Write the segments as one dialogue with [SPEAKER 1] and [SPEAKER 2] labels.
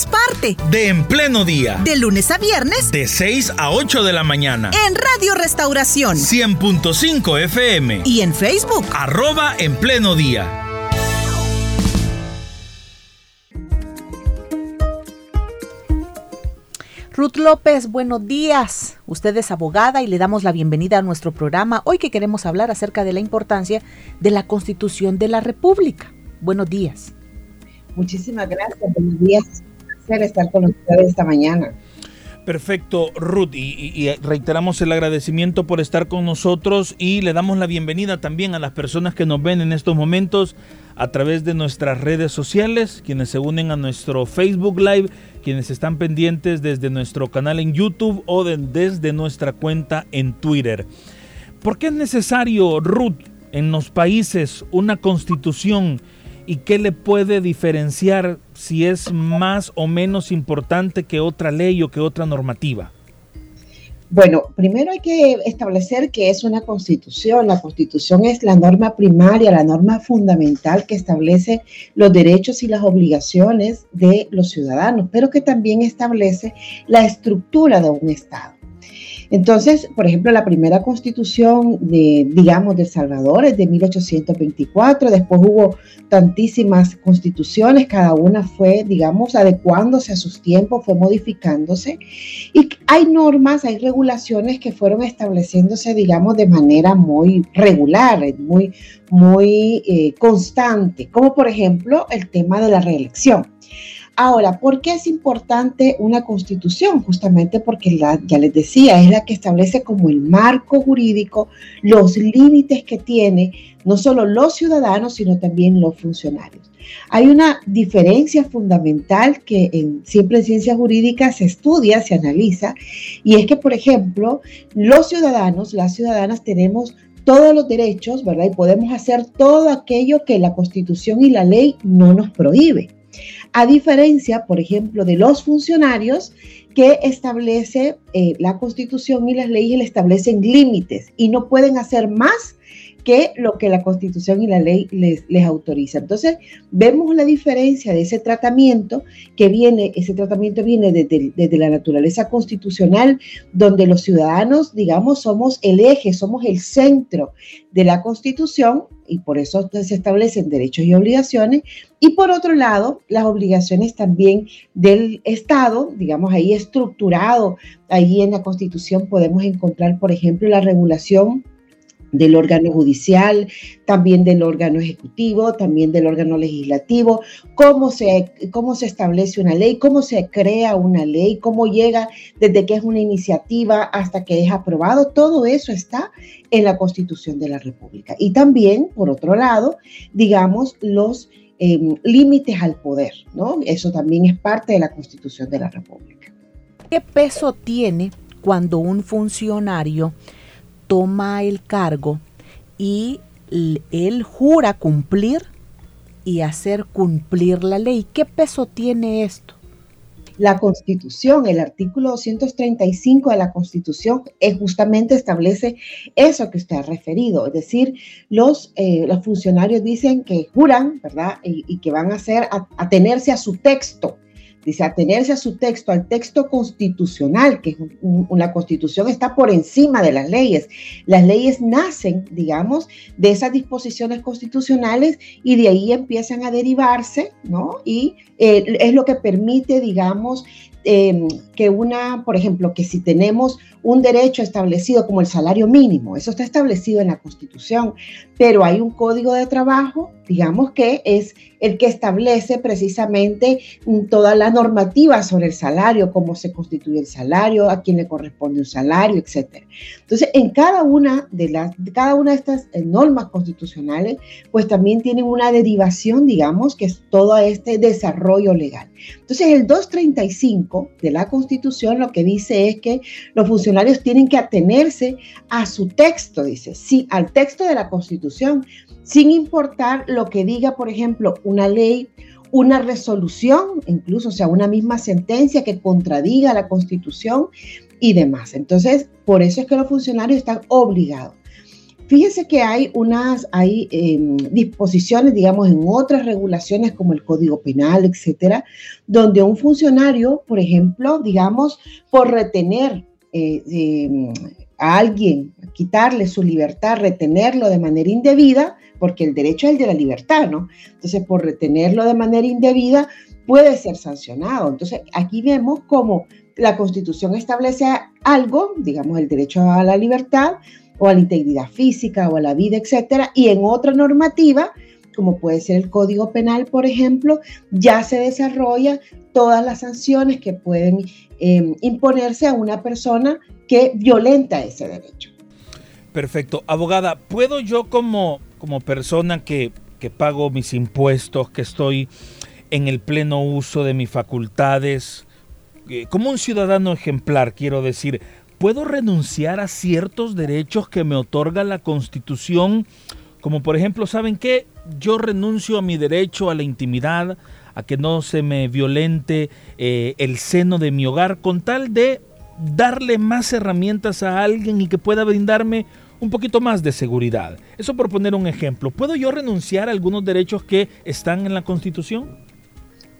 [SPEAKER 1] seamos parte
[SPEAKER 2] de En Pleno Día.
[SPEAKER 1] De lunes a viernes.
[SPEAKER 2] De 6 a 8 de la mañana.
[SPEAKER 1] En Radio Restauración.
[SPEAKER 2] 100.5 FM.
[SPEAKER 1] Y en Facebook.
[SPEAKER 2] Arroba En Pleno Día.
[SPEAKER 3] Ruth López, buenos días. Usted es abogada y le damos la bienvenida a nuestro programa. Hoy que queremos hablar acerca de la importancia de la Constitución de la República. Buenos días.
[SPEAKER 4] Muchísimas gracias. Buenos días. Estar con ustedes esta mañana.
[SPEAKER 2] Perfecto, Ruth, y, reiteramos el agradecimiento por estar con nosotros y le damos la bienvenida también a las personas que nos ven en estos momentos a través de nuestras redes sociales, quienes se unen a nuestro Facebook Live, quienes están pendientes desde nuestro canal en YouTube o desde nuestra cuenta en Twitter. ¿Por qué es necesario, Ruth, en los países una constitución? y qué le puede diferenciar si es más o menos importante que otra ley o que otra normativa?
[SPEAKER 4] Bueno, primero hay que establecer que es una constitución. La constitución es la norma primaria, la norma fundamental que establece los derechos y las obligaciones de los ciudadanos, pero que también establece la estructura de un Estado. Entonces, por ejemplo, la primera constitución de, digamos, de Salvador es de 1824, después hubo tantísimas constituciones, cada una fue, digamos, adecuándose a sus tiempos, fue modificándose, y hay normas, hay regulaciones que fueron estableciéndose, digamos, de manera muy regular, muy, muy eh, constante, como por ejemplo el tema de la reelección. Ahora, ¿por qué es importante una constitución? Justamente porque ya les decía, es la que establece como el marco jurídico los límites que tiene no solo los ciudadanos, sino también los funcionarios. Hay una diferencia fundamental que siempre en ciencias jurídicas se estudia, se analiza, y es que, por ejemplo, los ciudadanos, las ciudadanas tenemos todos los derechos, ¿verdad? Y podemos hacer todo aquello que la constitución y la ley no nos prohíbe a diferencia, por ejemplo, de los funcionarios que establece eh, la constitución y las leyes le establecen límites y no pueden hacer más que lo que la constitución y la ley les, les autoriza. Entonces, vemos la diferencia de ese tratamiento que viene, ese tratamiento viene desde, desde, la naturaleza constitucional, donde los ciudadanos, digamos, somos el eje, somos el centro de la constitución y por eso se establecen derechos y obligaciones. Y por otro lado, las obligaciones también del Estado, digamos, ahí estructurado, ahí en la Constitución podemos encontrar, por ejemplo, la regulación del órgano judicial, también del órgano ejecutivo, también del órgano legislativo, cómo se, cómo se establece una ley, cómo se crea una ley, cómo llega desde que es una iniciativa hasta que es aprobado, todo eso está en la Constitución de la República. Y también, por otro lado, digamos, los em, límites al poder, ¿no? Eso también es parte de la Constitución de la República.
[SPEAKER 3] ¿Qué peso tiene cuando un funcionario toma el cargo y él jura cumplir y hacer cumplir la ley. ¿Qué peso tiene esto?
[SPEAKER 4] La Constitución, el artículo 235 de la Constitución, es justamente establece eso que usted ha referido, es decir, los, eh, los funcionarios dicen que juran, ¿verdad? Y, que van a hacer, a, atenerse a su texto, dice atenerse a su texto, al texto constitucional, que una constitución está por encima de las leyes. Las leyes nacen, digamos, de esas disposiciones constitucionales y de ahí empiezan a derivarse, ¿no? Y eh, es lo que permite, digamos, em, que una, por ejemplo, que si tenemos un derecho establecido como el salario mínimo, eso está establecido en la Constitución, pero hay un código de trabajo, digamos que es el que establece precisamente mm, toda la normativa sobre el salario, cómo se constituye el salario, a quién le corresponde un salario, etc. Entonces, en cada una de las, cada una de estas eh, normas constitucionales, pues también tienen una derivación, digamos, que es todo este desarrollo legal. Entonces, el 235 de la Constitución lo que dice es que los funcionarios tienen que atenerse a su texto, dice, sí, al texto de la Constitución, sin importar lo que diga, por ejemplo, una ley, una resolución, incluso, o sea, una misma sentencia que contradiga la Constitución y demás. Entonces, por eso es que los funcionarios están obligados. Fíjese que hay unas hay, em, disposiciones, digamos, en otras regulaciones como el Código Penal, etcétera, donde un funcionario, por ejemplo, digamos, por retener eh, em, a alguien, quitarle su libertad, retenerlo de manera indebida, porque el derecho es el de la libertad, ¿no? Entonces, por retenerlo de manera indebida, puede ser sancionado. Entonces, aquí vemos cómo la Constitución establece algo, digamos, el derecho a la libertad o a la integridad física o a la vida, etcétera, y en otra normativa, como puede ser el Código Penal, por ejemplo, ya se desarrolla todas las sanciones que pueden em, imponerse a una persona que violenta ese derecho.
[SPEAKER 2] Perfecto. Abogada, ¿puedo yo como, como persona que, que pago mis impuestos, que estoy en el pleno uso de mis facultades, eh, como un ciudadano ejemplar, quiero decir, ¿puedo renunciar a ciertos derechos que me otorga la Constitución? Como por ejemplo, ¿saben qué? Yo renuncio a mi derecho a la intimidad, a que no se me violente eh, el seno de mi hogar, con tal de darle más herramientas a alguien y que pueda brindarme un poquito más de seguridad. Eso por poner un ejemplo. ¿Puedo yo renunciar a algunos derechos que están en la Constitución?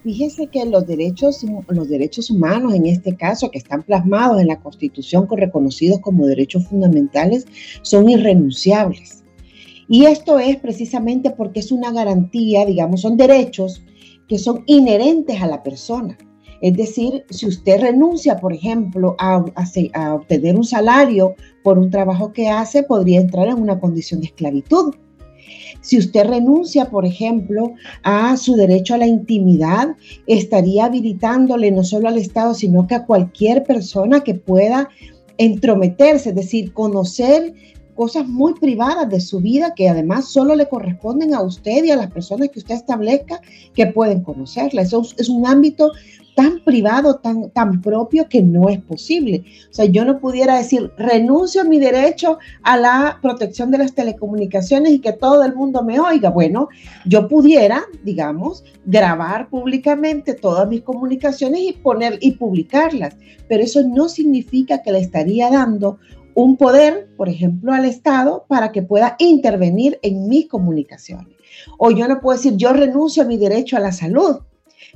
[SPEAKER 4] Fíjese que los derechos, los derechos humanos, en este caso, que están plasmados en la Constitución, reconocidos como derechos fundamentales, son irrenunciables. Y esto es precisamente porque es una garantía, digamos, son derechos que son inherentes a la persona. Es decir, si usted renuncia, por ejemplo, a, obtener un salario por un trabajo que hace, podría entrar en una condición de esclavitud. Si usted renuncia, por ejemplo, a su derecho a la intimidad, estaría habilitándole no solo al Estado, sino que a cualquier persona que pueda entrometerse, es decir, conocer cosas muy privadas de su vida que además solo le corresponden a usted y a las personas que usted establezca que pueden conocerla. Eso es un ámbito tan privado, tan, tan propio que no es posible. O sea, yo no pudiera decir, renuncio a mi derecho a la protección de las telecomunicaciones y que todo el mundo me oiga. Bueno, yo pudiera, digamos, grabar públicamente todas mis comunicaciones y poner y publicarlas, pero eso no significa que le estaría dando un poder, por ejemplo, al Estado para que pueda intervenir en mis comunicaciones. O yo no puedo decir, yo renuncio a mi derecho a la salud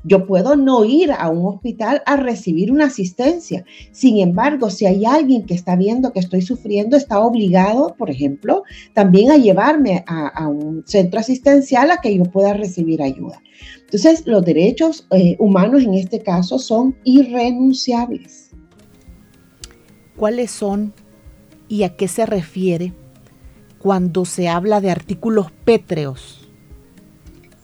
[SPEAKER 4] yo puedo no ir a un hospital a recibir una asistencia. Sin embargo, si hay alguien que está viendo que estoy sufriendo, está obligado, por ejemplo, también a llevarme a, un centro asistencial a que yo pueda recibir ayuda. Entonces, los derechos eh, humanos en este caso son irrenunciables.
[SPEAKER 3] ¿Cuáles son y a qué se refiere cuando se habla de artículos pétreos?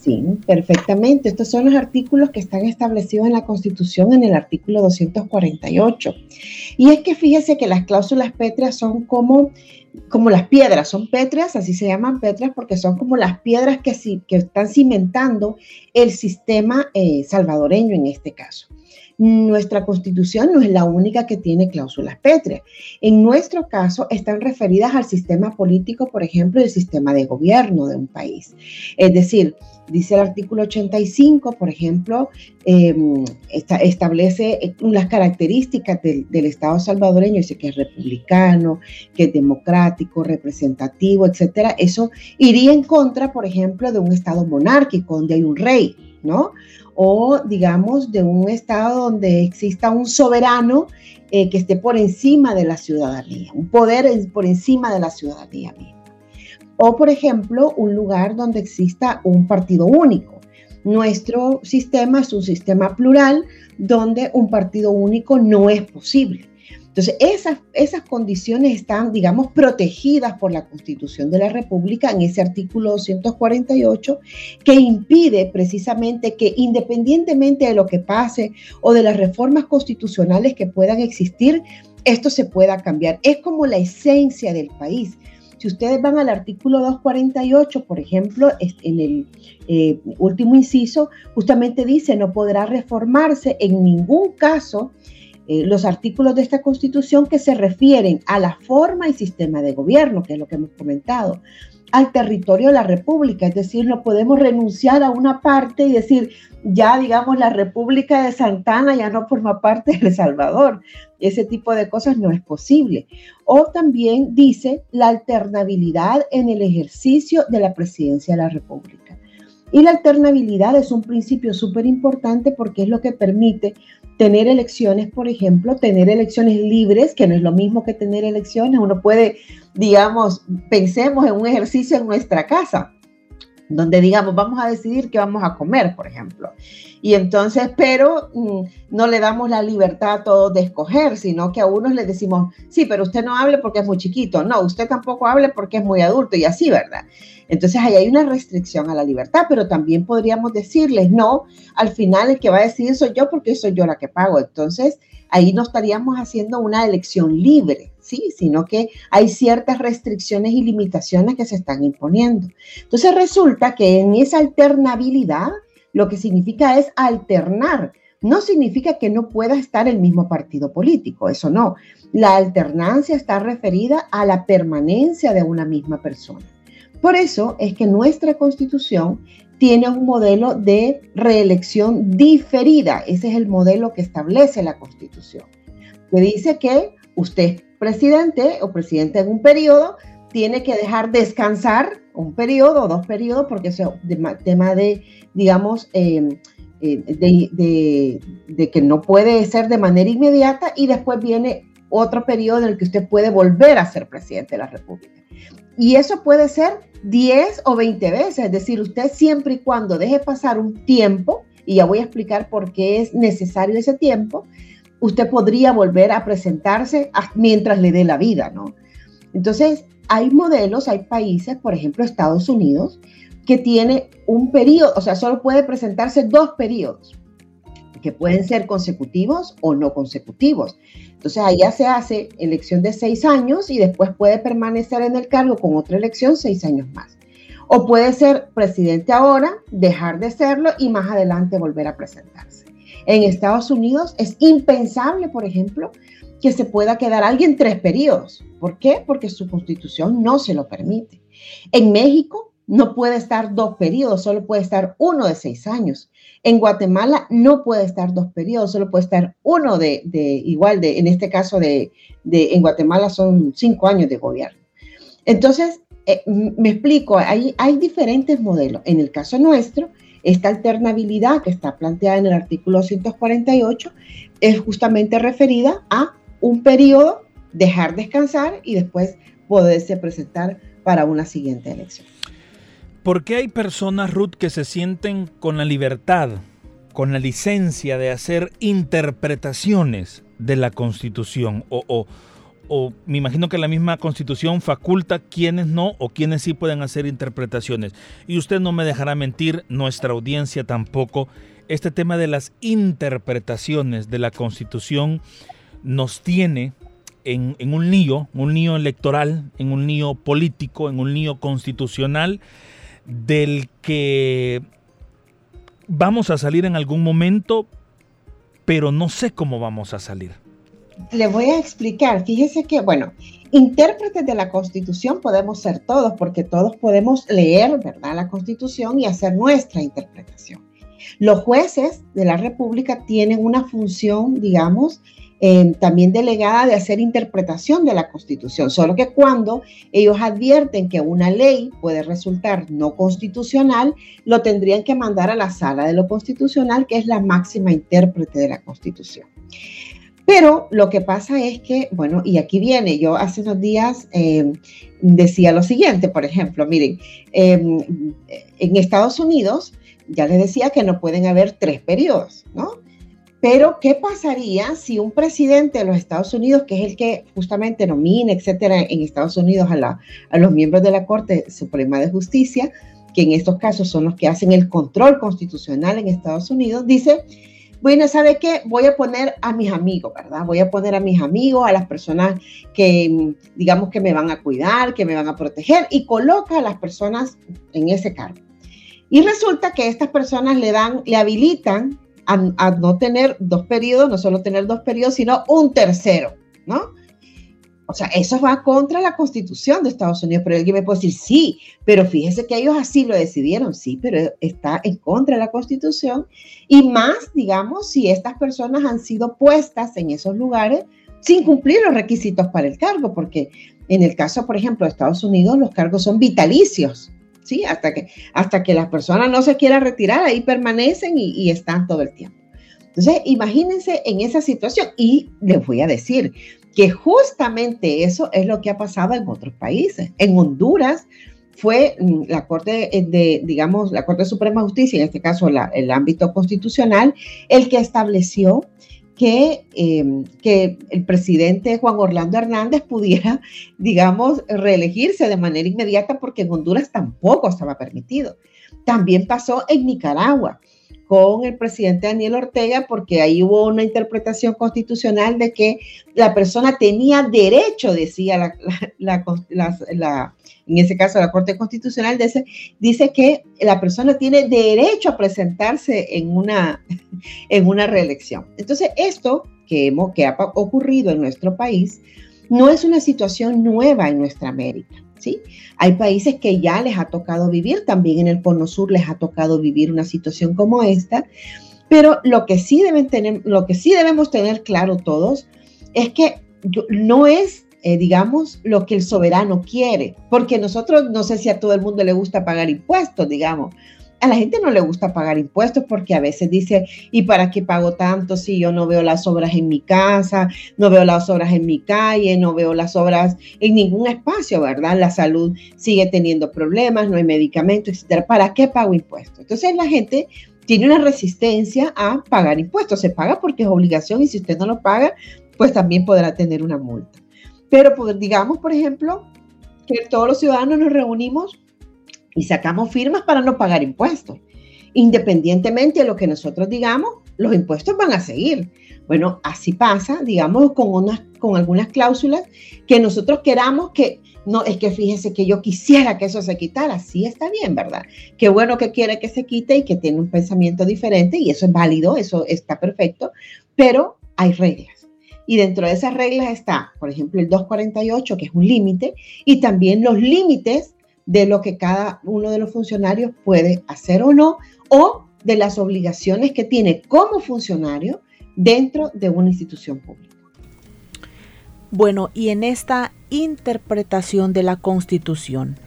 [SPEAKER 4] Sí, perfectamente. Estos son los artículos que están establecidos en la Constitución en el artículo 248. Y es que fíjese que las cláusulas pétreas son como, como las piedras, son pétreas, así se llaman pétreas porque son como las piedras que, que están cimentando el sistema eh, salvadoreño en este caso. Nuestra constitución no es la única que tiene cláusulas pétreas. En nuestro caso están referidas al sistema político, por ejemplo, el sistema de gobierno de un país. Es decir, dice el artículo 85, por ejemplo, em, establece las características del, del, Estado salvadoreño, dice que es republicano, que es democrático, representativo, etcétera. Eso iría en contra, por ejemplo, de un Estado monárquico, donde hay un rey, ¿no? O digamos de un estado donde exista un soberano eh, que esté por encima de la ciudadanía, un poder por encima de la ciudadanía misma. O por ejemplo, un lugar donde exista un partido único. Nuestro sistema es un sistema plural donde un partido único no es posible. Entonces, esas, esas condiciones están, digamos, protegidas por la Constitución de la República en ese artículo 248 que impide precisamente que independientemente de lo que pase o de las reformas constitucionales que puedan existir, esto se pueda cambiar. Es como la esencia del país. Si ustedes van al artículo 248, por ejemplo, en el eh, último inciso, justamente dice, no podrá reformarse en ningún caso eh, los artículos de esta constitución que se refieren a la forma y sistema de gobierno, que es lo que hemos comentado, al territorio de la República, es decir, no podemos renunciar a una parte y decir, ya digamos, la República de Santana ya no forma parte de El Salvador. Ese tipo de cosas no es posible. O también dice la alternabilidad en el ejercicio de la presidencia de la República. Y la alternabilidad es un principio súper importante porque es lo que permite tener elecciones, por ejemplo, tener elecciones libres, que no es lo mismo que tener elecciones. Uno puede, digamos, pensemos en un ejercicio en nuestra casa, donde digamos, vamos a decidir qué vamos a comer, por ejemplo. Y entonces, pero mm, no le damos la libertad a todos de escoger, sino que a unos les decimos, sí, pero usted no hable porque es muy chiquito, no, usted tampoco hable porque es muy adulto y así, ¿verdad? Entonces ahí hay una restricción a la libertad, pero también podríamos decirles, no, al final el que va a decidir soy yo porque soy yo la que pago. Entonces ahí no estaríamos haciendo una elección libre, ¿sí? Sino que hay ciertas restricciones y limitaciones que se están imponiendo. Entonces resulta que en esa alternabilidad, lo que significa es alternar. No significa que no pueda estar el mismo partido político, eso no. La alternancia está referida a la permanencia de una misma persona. Por eso es que nuestra constitución tiene un modelo de reelección diferida. Ese es el modelo que establece la constitución. Que dice que usted presidente o presidente en un periodo tiene que dejar descansar un periodo o dos periodos porque es tema de, digamos, em, eh, de, de que no puede ser de manera inmediata y después viene otro periodo en el que usted puede volver a ser presidente de la República. Y eso puede ser 10 o 20 veces, es decir, usted siempre y cuando deje pasar un tiempo, y ya voy a explicar por qué es necesario ese tiempo, usted podría volver a presentarse mientras le dé la vida, ¿no? Entonces, hay modelos, hay países, por ejemplo, Estados Unidos, que tiene un periodo, o sea, solo puede presentarse dos periodos, que pueden ser consecutivos o no consecutivos. Entonces, allá se hace elección de seis años y después puede permanecer en el cargo con otra elección seis años más. O puede ser presidente ahora, dejar de serlo y más adelante volver a presentarse. En Estados Unidos es impensable, por ejemplo, que se pueda quedar alguien tres periodos. ¿Por qué? Porque su constitución no se lo permite. En México no puede estar dos periodos, solo puede estar uno de seis años. En Guatemala no puede estar dos periodos, solo puede estar uno de, igual de, en este caso de, en Guatemala son cinco años de gobierno. Entonces, eh, me explico, hay, hay diferentes modelos. En el caso nuestro, esta alternabilidad que está planteada en el artículo 148 es justamente referida a un periodo, dejar descansar y después poderse presentar para una siguiente elección.
[SPEAKER 2] ¿Por qué hay personas, Ruth, que se sienten con la libertad, con la licencia de hacer interpretaciones de la Constitución? O, o, me imagino que la misma Constitución faculta quienes no o quienes sí pueden hacer interpretaciones. Y usted no me dejará mentir, nuestra audiencia tampoco. Este tema de las interpretaciones de la Constitución nos tiene en, en un lío, un lío electoral, en un lío político, en un lío constitucional del que vamos a salir en algún momento, pero no sé cómo vamos a salir.
[SPEAKER 4] Le voy a explicar. Fíjese que, bueno, intérpretes de la Constitución podemos ser todos, porque todos podemos leer, ¿verdad?, la Constitución y hacer nuestra interpretación. Los jueces de la República tienen una función, digamos, eh, también delegada de hacer interpretación de la Constitución, solo que cuando ellos advierten que una ley puede resultar no constitucional, lo tendrían que mandar a la sala de lo constitucional, que es la máxima intérprete de la Constitución. Pero lo que pasa es que, bueno, y aquí viene, yo hace unos días eh, decía lo siguiente, por ejemplo, miren, em, en Estados Unidos ya les decía que no pueden haber tres periodos, ¿no? Pero, ¿qué pasaría si un presidente de los Estados Unidos, que es el que justamente nomina, etcétera, en Estados Unidos a, a los miembros de la Corte Suprema de Justicia, que en estos casos son los que hacen el control constitucional en Estados Unidos, dice, bueno, ¿sabe qué? Voy a poner a mis amigos, ¿verdad? Voy a poner a mis amigos, a las personas que, digamos, que me van a cuidar, que me van a proteger, y coloca a las personas en ese cargo. Y resulta que estas personas le dan, le habilitan a, no tener dos periodos, no solo tener dos periodos, sino un tercero, ¿no? O sea, eso va contra la constitución de Estados Unidos, pero alguien me puede decir, sí, pero fíjese que ellos así lo decidieron, sí, pero está en contra de la constitución. Y más, digamos, si estas personas han sido puestas en esos lugares sin cumplir los requisitos para el cargo, porque en el caso, por ejemplo, de Estados Unidos, los cargos son vitalicios. Hasta que, hasta que las personas no se quieran retirar, ahí permanecen y, están todo el tiempo. Entonces, imagínense en esa situación y les voy a decir que justamente eso es lo que ha pasado en otros países. En Honduras fue mm, la Corte eh, de, digamos, la Corte Suprema de Justicia, en este caso el ámbito constitucional, el que estableció que, em, que el presidente Juan Orlando Hernández pudiera, digamos, reelegirse de manera inmediata porque en Honduras tampoco estaba permitido. También pasó en Nicaragua con el presidente Daniel Ortega porque ahí hubo una interpretación constitucional de que la persona tenía derecho, decía la, en ese caso la Corte Constitucional dice, dice que la persona tiene derecho a presentarse en una, en una reelección. Entonces, esto que, hemos, que ha ocurrido en nuestro país no es una situación nueva en nuestra América. Hay países que ya les ha tocado vivir, también en el Cono Sur les ha tocado vivir una situación como esta, pero lo que sí, deben tener, lo que sí debemos tener claro todos es que no es eh, digamos, lo que el soberano quiere, porque nosotros, no sé si a todo el mundo le gusta pagar impuestos, digamos. A la gente no le gusta pagar impuestos porque a veces dice, ¿y para qué pago tanto si yo no veo las obras en mi casa, no veo las obras en mi calle, no veo las obras en ningún espacio, ¿verdad? La salud sigue teniendo problemas, no hay medicamentos, etcétera. ¿Para qué pago impuestos? Entonces la gente tiene una resistencia a pagar impuestos. Se paga porque es obligación y si usted no lo paga, pues también podrá tener una multa. Pero digamos, por ejemplo, que todos los ciudadanos nos reunimos y sacamos firmas para no pagar impuestos. Independientemente de lo que nosotros digamos, los impuestos van a seguir. Bueno, así pasa, digamos, con, unas, con algunas cláusulas que nosotros queramos que, no, es que fíjese que yo quisiera que eso se quitara, sí está bien, ¿verdad? Qué bueno que quiere que se quite y que tiene un pensamiento diferente y eso es válido, eso está perfecto, pero hay reglas. Y dentro de esas reglas está, por ejemplo, el 248, que es un límite, y también los límites de lo que cada uno de los funcionarios puede hacer o no, o de las obligaciones que tiene como funcionario dentro de una institución pública.
[SPEAKER 3] Bueno, y en esta interpretación de la Constitución,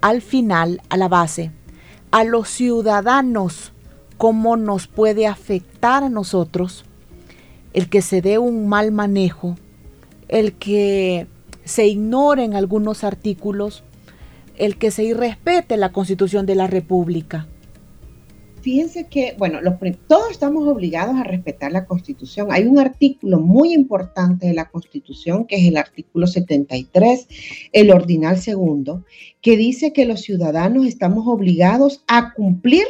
[SPEAKER 3] al final, a la base, a los ciudadanos, ¿cómo nos puede afectar a nosotros el que se dé un mal manejo, el que se ignoren algunos artículos, el que se irrespete la constitución de la República.
[SPEAKER 4] Fíjense que, bueno, todos estamos obligados a respetar la constitución. Hay un artículo muy importante de la constitución, que es el artículo 73, el ordinal segundo, que dice que los ciudadanos estamos obligados a cumplir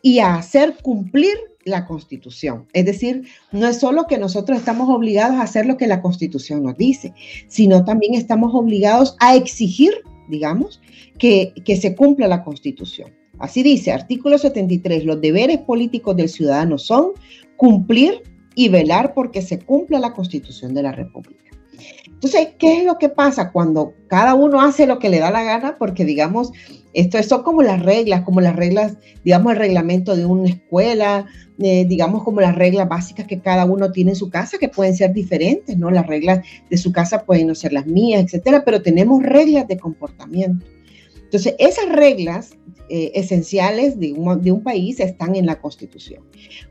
[SPEAKER 4] y a hacer cumplir la Constitución. Es decir, no es solo que nosotros estamos obligados a hacer lo que la Constitución nos dice, sino también estamos obligados a exigir, digamos, que, que se cumpla la Constitución. Así dice, artículo 73, los deberes políticos del ciudadano son cumplir y velar porque se cumpla la Constitución de la República. Entonces, ¿qué es lo que pasa cuando cada uno hace lo que le da la gana? Porque, digamos, esto son como las reglas, como las reglas, digamos, el reglamento de una escuela, eh, digamos, como las reglas básicas que cada uno tiene en su casa, que pueden ser diferentes, ¿no? Las reglas de su casa pueden no ser las mías, etcétera, pero tenemos reglas de comportamiento. Entonces, esas reglas eh, esenciales de un, país están en la Constitución.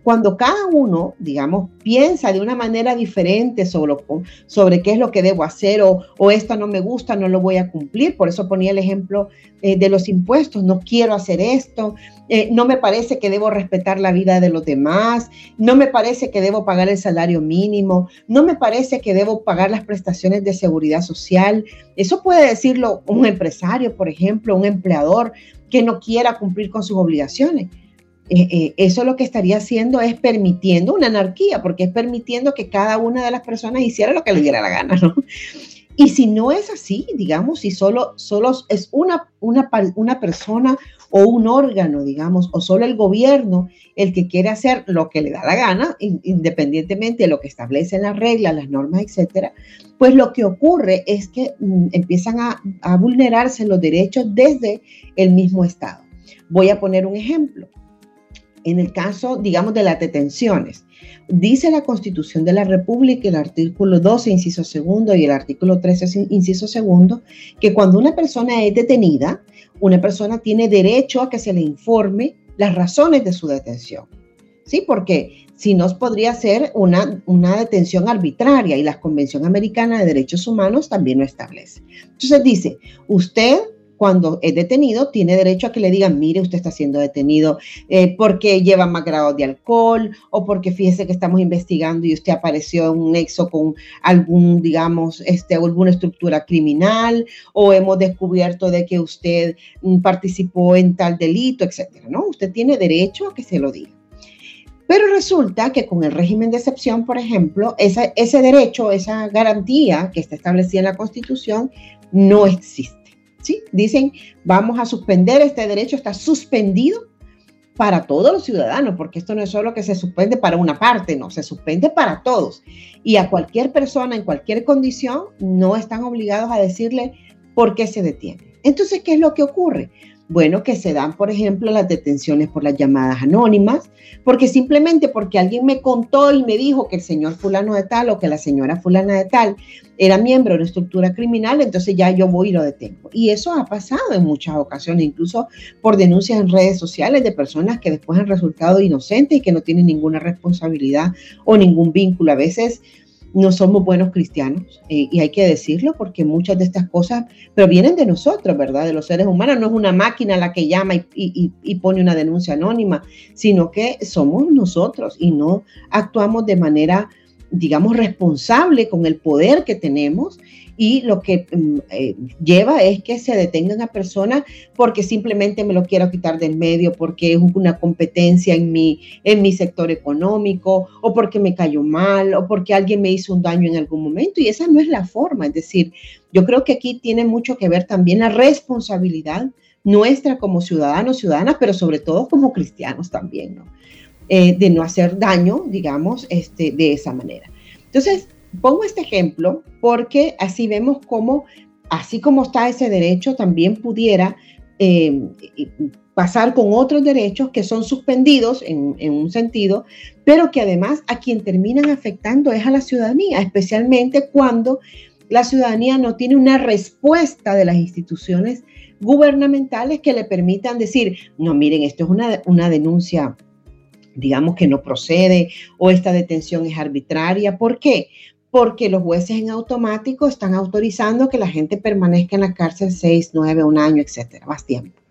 [SPEAKER 4] Cuando cada uno, digamos, piensa de una manera diferente sobre, sobre qué es lo que debo hacer o, o, esto no me gusta, no lo voy a cumplir, por eso ponía el ejemplo eh, de los impuestos, no quiero hacer esto, eh, no me parece que debo respetar la vida de los demás, no me parece que debo pagar el salario mínimo, no me parece que debo pagar las prestaciones de seguridad social. Eso puede decirlo un empresario, por ejemplo, un empleador que no quiera cumplir con sus obligaciones. Eh, eh, eso lo que estaría haciendo es permitiendo una anarquía, porque es permitiendo que cada una de las personas hiciera lo que le diera la gana, ¿no? Y si no es así, digamos, si solo, solo es una, una, una persona o un órgano, digamos, o solo el gobierno el que quiere hacer lo que le da la gana, independientemente de lo que establecen las reglas, las normas, etcétera, pues lo que ocurre es que mm, empiezan a, a vulnerarse los derechos desde el mismo Estado. Voy a poner un ejemplo. En el caso, digamos, de las detenciones, dice la Constitución de la República, el artículo 12, inciso segundo, y el artículo 13, inciso segundo, que cuando una persona es detenida, una persona tiene derecho a que se le informe las razones de su detención. ¿Sí? Porque si no podría ser una, una detención arbitraria y la Convención Americana de Derechos Humanos también lo establece. Entonces dice, usted cuando es detenido, tiene derecho a que le digan, mire, usted está siendo detenido eh, porque lleva más grados de alcohol o porque fíjese que estamos investigando y usted apareció en un nexo con algún, digamos, este, alguna estructura criminal o hemos descubierto de que usted mm, participó en tal delito, etcétera, ¿no? Usted tiene derecho a que se lo diga. Pero resulta que con el régimen de excepción, por ejemplo, ese derecho, esa garantía que está establecida en la Constitución, no existe. ¿Sí? Dicen, vamos a suspender este derecho, está suspendido para todos los ciudadanos, porque esto no es solo que se suspende para una parte, no, se suspende para todos. Y a cualquier persona en cualquier condición no están obligados a decirle por qué se detiene. Entonces, ¿qué es lo que ocurre? Bueno, que se dan, por ejemplo, las detenciones por las llamadas anónimas, porque simplemente porque alguien me contó y me dijo que el señor fulano de tal o que la señora fulana de tal era miembro de una estructura criminal, entonces ya yo voy y lo detengo. Y eso ha pasado en muchas ocasiones, incluso por denuncias en redes sociales de personas que después han resultado inocentes y que no tienen ninguna responsabilidad o ningún vínculo. A veces no somos buenos cristianos eh, y hay que decirlo porque muchas de estas cosas provienen de nosotros, ¿verdad? De los seres humanos. No es una máquina la que llama y, y, pone una denuncia anónima, sino que somos nosotros y no actuamos de manera, digamos, responsable con el poder que tenemos y lo que mm, eh, lleva es que se detengan a personas porque simplemente me lo quiero quitar del medio, porque es una competencia en mi, en mi sector económico, o porque me cayó mal, o porque alguien me hizo un daño en algún momento. Y esa no es la forma. Es decir, yo creo que aquí tiene mucho que ver también la responsabilidad nuestra como ciudadanos, ciudadanas, pero sobre todo como cristianos también, ¿no? Eh, de no hacer daño, digamos, este, de esa manera. Entonces, Pongo este ejemplo porque así vemos cómo, así como está ese derecho, también pudiera eh, pasar con otros derechos que son suspendidos en, en, un sentido, pero que además a quien terminan afectando es a la ciudadanía, especialmente cuando la ciudadanía no tiene una respuesta de las instituciones gubernamentales que le permitan decir, no, miren, esto es una, una denuncia digamos que no procede o esta detención es arbitraria. ¿Por qué? porque los jueces en automático están autorizando que la gente permanezca en la cárcel seis, nueve, un año, etcétera, más tiempo.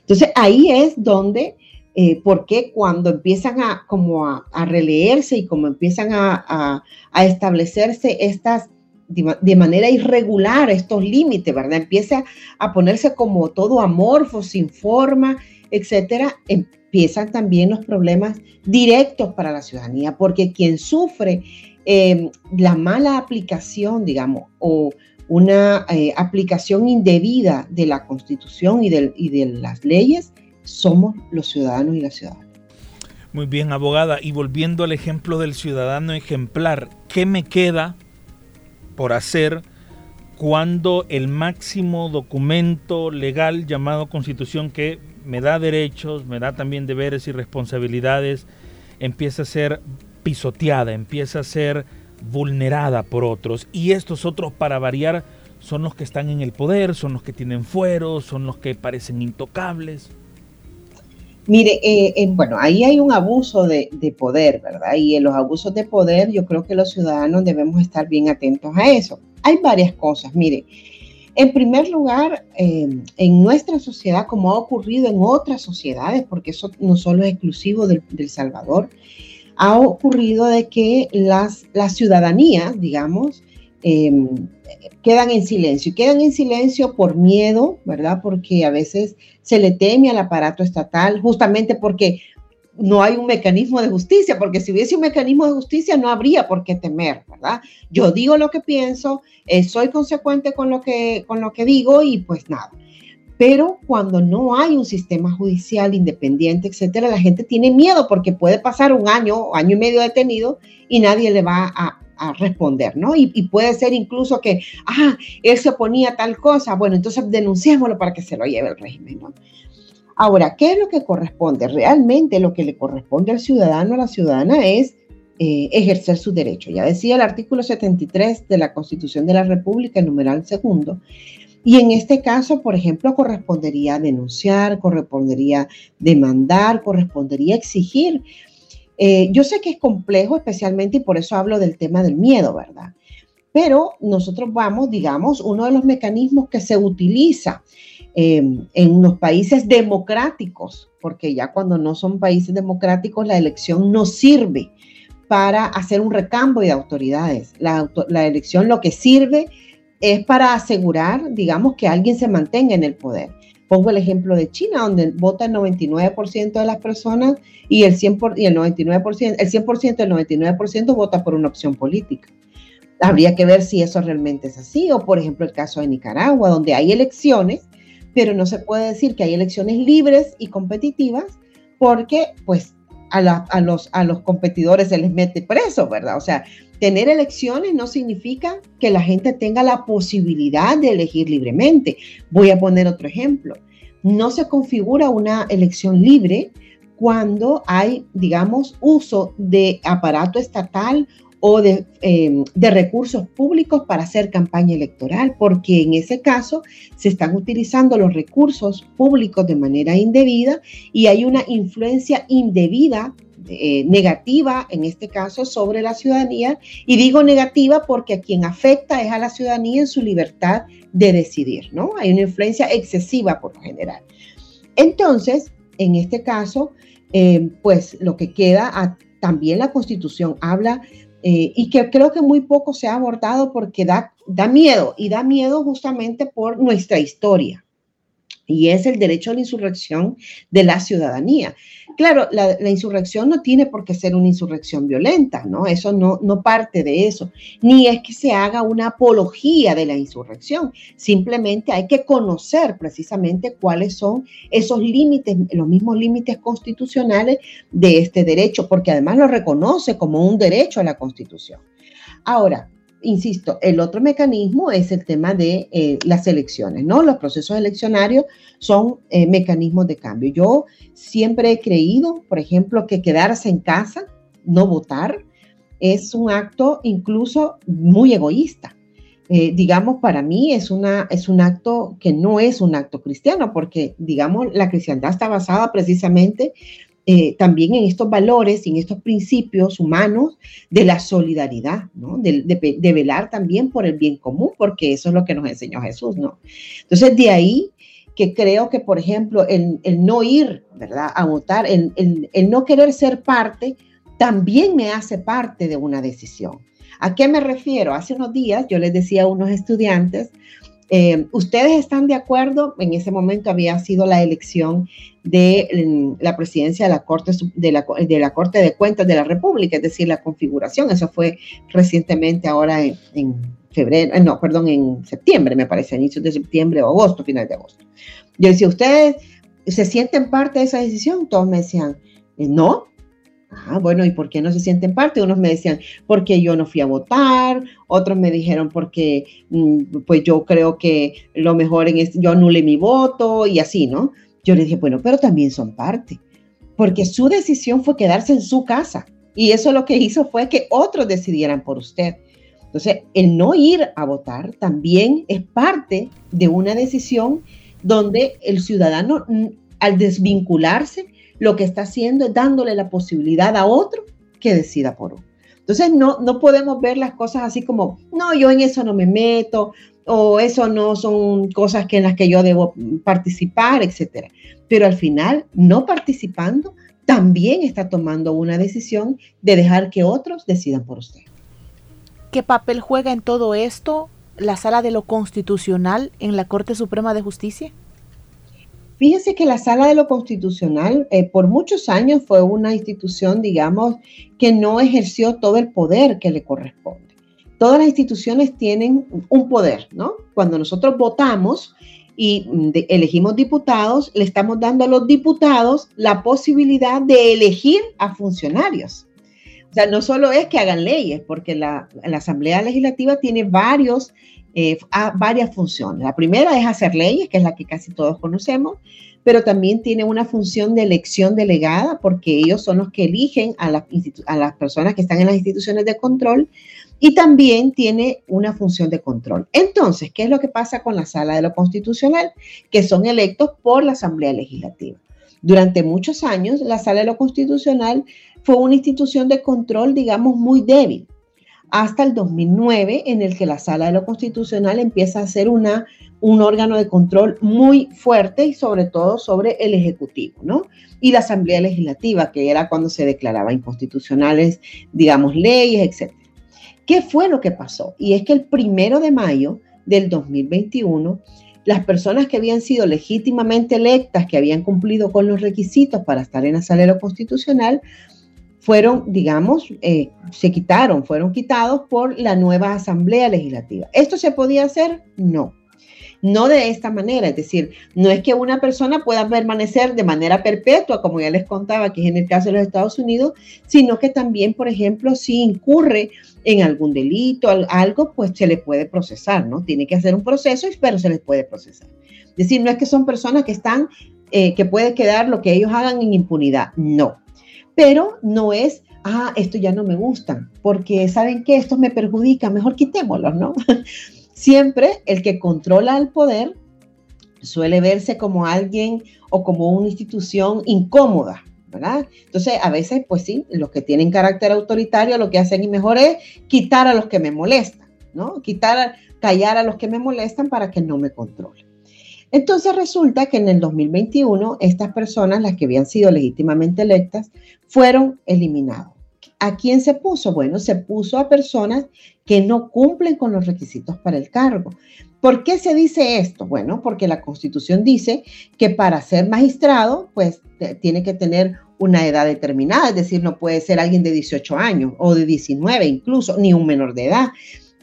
[SPEAKER 4] Entonces ahí es donde, eh, porque cuando empiezan a como a, releerse y como empiezan a, establecerse estas de, manera irregular estos límites, ¿verdad? Empieza a ponerse como todo amorfo, sin forma, etcétera, empiezan también los problemas directos para la ciudadanía, porque quien sufre Em, la mala aplicación, digamos, o una eh, aplicación indebida de la Constitución y de, y de las leyes, somos los ciudadanos y las ciudadanas.
[SPEAKER 2] Muy bien, abogada. Y volviendo al ejemplo del ciudadano ejemplar, ¿qué me queda por hacer cuando el máximo documento legal llamado Constitución que me da derechos, me da también deberes y responsabilidades, empieza a ser pisoteada, empieza a ser vulnerada por otros. Y estos otros, para variar, son los que están en el poder, son los que tienen fueros, son los que parecen intocables.
[SPEAKER 4] Mire, eh, eh, bueno, ahí hay un abuso de, poder, ¿verdad? Y en los abusos de poder yo creo que los ciudadanos debemos estar bien atentos a eso. Hay varias cosas, mire. En primer lugar, eh, en nuestra sociedad, como ha ocurrido en otras sociedades, porque eso no solo es exclusivo del, Salvador, ha ocurrido de que las, ciudadanías, digamos, quedan en silencio. Quedan en silencio por miedo, ¿verdad? Porque a veces se le teme al aparato estatal, justamente porque no hay un mecanismo de justicia, porque si hubiese un mecanismo de justicia no habría por qué temer, ¿verdad? Yo digo lo que pienso, eh, soy consecuente con lo, que, con lo que digo y pues nada. Pero cuando no hay un sistema judicial independiente, etcétera, la gente tiene miedo porque puede pasar un año o año y medio detenido y nadie le va a, responder, ¿no? Y, puede ser incluso que, ah, él se oponía a tal cosa, bueno, entonces denunciémoslo para que se lo lleve el régimen, ¿no? Ahora, ¿qué es lo que corresponde? Realmente lo que le corresponde al ciudadano, a la ciudadana, es eh, ejercer su derecho. Ya decía el artículo 73 de la Constitución de la República, el numeral segundo, y en este caso, por ejemplo, correspondería denunciar, correspondería demandar, correspondería exigir eh, yo sé que es complejo especialmente y por eso hablo del tema del miedo, ¿verdad? Pero nosotros vamos, digamos, uno de los mecanismos que se utiliza eh, en los países democráticos, porque ya cuando no son países democráticos la elección no sirve para hacer un recambio de autoridades. La, elección lo que sirve es para asegurar, digamos, que alguien se mantenga en el poder. Pongo el ejemplo de China, donde vota el 99% de las personas y el 100%, y el 99%, el 100% el 99% vota por una opción política. Habría que ver si eso realmente es así, o por ejemplo el caso de Nicaragua, donde hay elecciones, pero no se puede decir que hay elecciones libres y competitivas, porque pues a, los, a los competidores se les mete preso, ¿verdad? O sea, tener elecciones no significa que la gente tenga la posibilidad de elegir libremente. Voy a poner otro ejemplo. No se configura una elección libre cuando hay, digamos, uso de aparato estatal o de, em, de, recursos públicos para hacer campaña electoral, porque en ese caso se están utilizando los recursos públicos de manera indebida y hay una influencia indebida eh, negativa, en este caso, sobre la ciudadanía. Y digo negativa porque a quien afecta es a la ciudadanía en su libertad de decidir, ¿no? Hay una influencia excesiva por lo general. Entonces, en este caso, eh, pues lo que queda, también la constitución habla eh, y que creo que muy poco se ha abordado porque da, da miedo y da miedo justamente por nuestra historia y es el derecho a la insurrección de la ciudadanía. Claro, la, insurrección no tiene por qué ser una insurrección violenta, ¿no? Eso no, no parte de eso, ni es que se haga una apología de la insurrección, simplemente hay que conocer precisamente cuáles son esos límites, los mismos límites constitucionales de este derecho, porque además lo reconoce como un derecho a la constitución. Ahora, insisto, el otro mecanismo es el tema de eh, las elecciones, ¿no? Los procesos eleccionarios son eh, mecanismos de cambio. Yo siempre he creído, por ejemplo, que quedarse en casa, no votar, es un acto incluso muy egoísta. Eh, digamos, para mí es, una, es un acto que no es un acto cristiano, porque, digamos, la cristiandad está basada precisamente eh, también en estos valores y en estos principios humanos de la solidaridad. De, velar también por el bien común, porque eso es lo que nos enseñó Jesús, ¿no? Entonces, de ahí que creo que, por ejemplo, el, no ir, ¿verdad?, a votar, el no querer ser parte, también me hace parte de una decisión. ¿A qué me refiero? Hace unos días yo les decía a unos estudiantes, eh, ¿Ustedes están de acuerdo? En ese momento había sido la elección de mm, la presidencia de la, Corte, de, la, de la Corte de Cuentas de la República, es decir, la configuración. Eso fue recientemente ahora en, febrero, eh, no, perdón, en septiembre, me parece, inicios de septiembre o agosto, final de agosto. Yo decía, ¿ustedes se sienten parte de esa decisión? Todos me decían, eh, no, Ah, bueno, ¿y por qué no se sienten parte? Unos me decían, porque yo no fui a votar, otros me dijeron, porque mm, pues yo creo que lo mejor en yo anule mi voto y así, ¿no? Yo le dije, bueno, pero también son parte, porque su decisión fue quedarse en su casa y eso lo que hizo fue que otros decidieran por usted. Entonces, el no ir a votar también es parte de una decisión donde el ciudadano, mm, al desvincularse, lo que está haciendo es dándole la posibilidad a otro que decida por uno. Entonces no, no podemos ver las cosas así como, no, yo en eso no me meto, o eso no son cosas que en las que yo debo participar, etcétera. Pero al final, no participando, también está tomando una decisión de dejar que otros decidan por usted.
[SPEAKER 3] ¿Qué papel juega en todo esto la Sala de lo Constitucional en la Corte Suprema de Justicia?
[SPEAKER 4] Fíjese que la Sala de lo Constitucional eh, por muchos años fue una institución, digamos, que no ejerció todo el poder que le corresponde. Todas las instituciones tienen un poder, ¿no? Cuando nosotros votamos y mm, elegimos diputados, le estamos dando a los diputados la posibilidad de elegir a funcionarios. O sea, no solo es que hagan leyes, porque la, Asamblea Legislativa tiene varios, eh, varias funciones. La primera es hacer leyes, que es la que casi todos conocemos, pero también tiene una función de elección delegada, porque ellos son los que eligen a a las personas que están en las instituciones de control y también tiene una función de control. Entonces, ¿qué es lo que pasa con la sala de lo constitucional? Que son electos por la Asamblea Legislativa. Durante muchos años, la sala de lo constitucional fue una institución de control, digamos, muy débil, hasta el 2009, en el que la sala de lo constitucional empieza a ser una, un órgano de control muy fuerte y sobre todo sobre el Ejecutivo, ¿no? Y la Asamblea Legislativa, que era cuando se declaraba inconstitucionales, digamos, leyes, etcétera. ¿Qué fue lo que pasó? Y es que el primero de mayo del 2021, las personas que habían sido legítimamente electas, que habían cumplido con los requisitos para estar en la sala constitucional, fueron, digamos, eh, se quitaron, fueron quitados por la nueva Asamblea Legislativa. ¿Esto se podía hacer? No no de esta manera, es decir, no es que una persona pueda permanecer de manera perpetua, como ya les contaba, que es en el caso de los Estados Unidos, sino que también, por ejemplo, si incurre en algún delito, algo, pues se le puede procesar, ¿no? Tiene que hacer un proceso, pero se les puede procesar. Es decir, no es que son personas que están, eh, que puede quedar lo que ellos hagan en impunidad, no. Pero no es ah, esto ya no me gusta, porque saben que esto me perjudica, mejor quitémoslos, ¿no? Siempre el que controla el poder suele verse como alguien o como una institución incómoda, ¿verdad? Entonces, a veces, pues sí, los que tienen carácter autoritario lo que hacen y mejor es quitar a los que me molestan, ¿no? Quitar, callar a los que me molestan para que no me controlen. Entonces resulta que en el 2021 estas personas, las que habían sido legítimamente electas, fueron eliminadas. ¿A quién se puso? Bueno, se puso a personas que no cumplen con los requisitos para el cargo. ¿Por qué se dice esto? Bueno, porque la Constitución dice que para ser magistrado, pues tiene que tener una edad determinada, es decir, no puede ser alguien de 18 años o de 19 incluso, ni un menor de edad.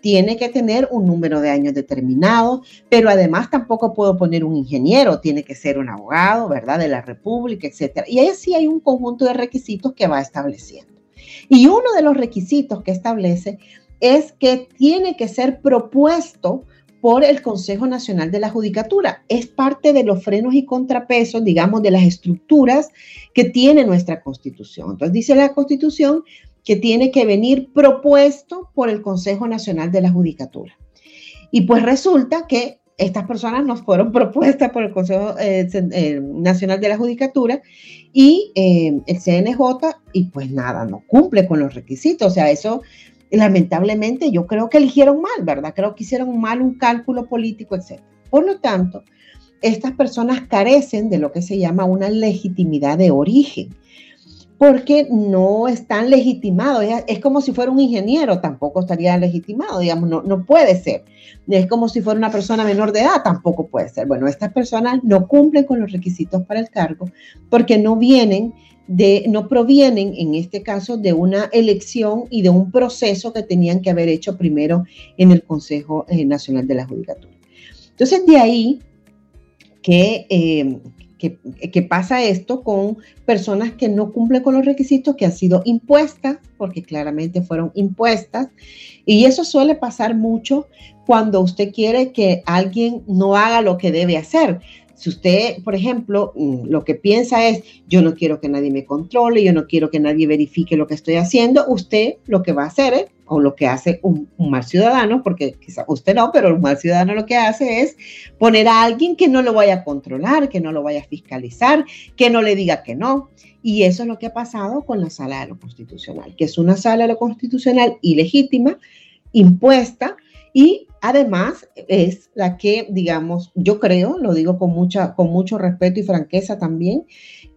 [SPEAKER 4] Tiene que tener un número de años determinado, pero además tampoco puedo poner un ingeniero, tiene que ser un abogado, ¿verdad? De la República, etcétera. Y ahí sí hay un conjunto de requisitos que va estableciendo. Y uno de los requisitos que establece es que tiene que ser propuesto por el Consejo Nacional de la Judicatura. Es parte de los frenos y contrapesos, digamos, de las estructuras que tiene nuestra Constitución. Entonces dice la Constitución que tiene que venir propuesto por el Consejo Nacional de la Judicatura. Y pues resulta que estas personas nos fueron propuestas por el Consejo eh, eh, Nacional de la Judicatura y eh, el CNJ, y pues nada, no cumple con los requisitos. O sea, eso lamentablemente yo creo que eligieron mal, ¿verdad? Creo que hicieron mal un cálculo político, etc. Por lo tanto, estas personas carecen de lo que se llama una legitimidad de origen porque no están legitimados. Es, como si fuera un ingeniero, tampoco estaría legitimado, digamos, no, no puede ser. Es como si fuera una persona menor de edad, tampoco puede ser. Bueno, estas personas no cumplen con los requisitos para el cargo porque no vienen no provienen en este caso de una elección y de un proceso que tenían que haber hecho primero en el Consejo eh, Nacional de la Judicatura. Entonces, de ahí que, eh, que, pasa esto con personas que no cumplen con los requisitos que han sido impuestas, porque claramente fueron impuestas. Y eso suele pasar mucho cuando usted quiere que alguien no haga lo que debe hacer. Si usted, por ejemplo, mm, lo que piensa es, yo no quiero que nadie me controle, yo no quiero que nadie verifique lo que estoy haciendo, usted lo que va a hacer es o lo que hace un, mal ciudadano, porque quizá usted no, pero un mal ciudadano lo que hace es poner a alguien que no lo vaya a controlar, que no lo vaya a fiscalizar, que no le diga que no. Y eso es lo que ha pasado con la sala de lo constitucional, que es una sala de lo constitucional ilegítima, impuesta, y además es la que, digamos, yo creo, lo digo con, mucha, con mucho respeto y franqueza también,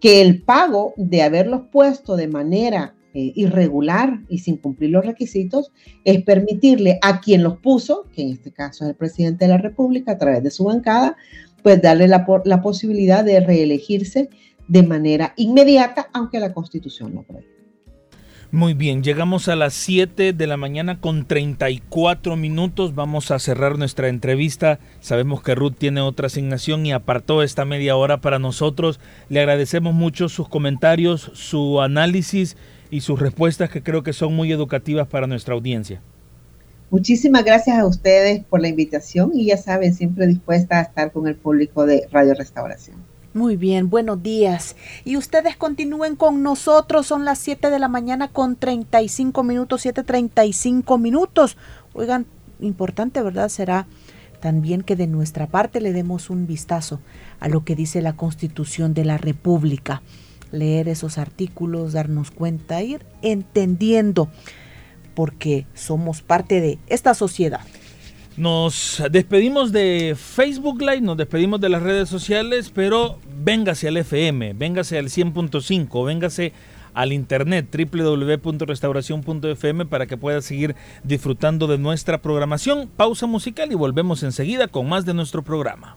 [SPEAKER 4] que el pago de haberlos puesto de manera eh, irregular y sin cumplir los requisitos es permitirle a quien los puso, que en este caso es el presidente de la República a través de su bancada, pues darle la, la posibilidad de reelegirse de manera inmediata, aunque la constitución no prohíbe.
[SPEAKER 2] Muy bien, llegamos a las 7 de la mañana con 34 minutos. Vamos a cerrar nuestra entrevista. Sabemos que Ruth tiene otra asignación y apartó esta media hora para nosotros. Le agradecemos mucho sus comentarios, su análisis y sus respuestas que creo que son muy educativas para nuestra audiencia.
[SPEAKER 4] Muchísimas gracias a ustedes por la invitación y ya saben, siempre dispuesta a estar con el público de Radio Restauración.
[SPEAKER 3] Muy bien, buenos días. Y ustedes continúen con nosotros, son las 7 de la mañana con 35 minutos, 7.35 minutos. Oigan, importante, ¿verdad? Será también que de nuestra parte le demos un vistazo a lo que dice la Constitución de la República. Leer esos artículos, darnos cuenta, ir entendiendo, porque somos parte de esta sociedad.
[SPEAKER 2] Nos despedimos de Facebook Live, nos despedimos de las redes sociales, pero véngase al FM, véngase al 100.5, véngase al internet www.restauración.fm para que pueda seguir disfrutando de nuestra programación. Pausa musical y volvemos enseguida con más de nuestro programa.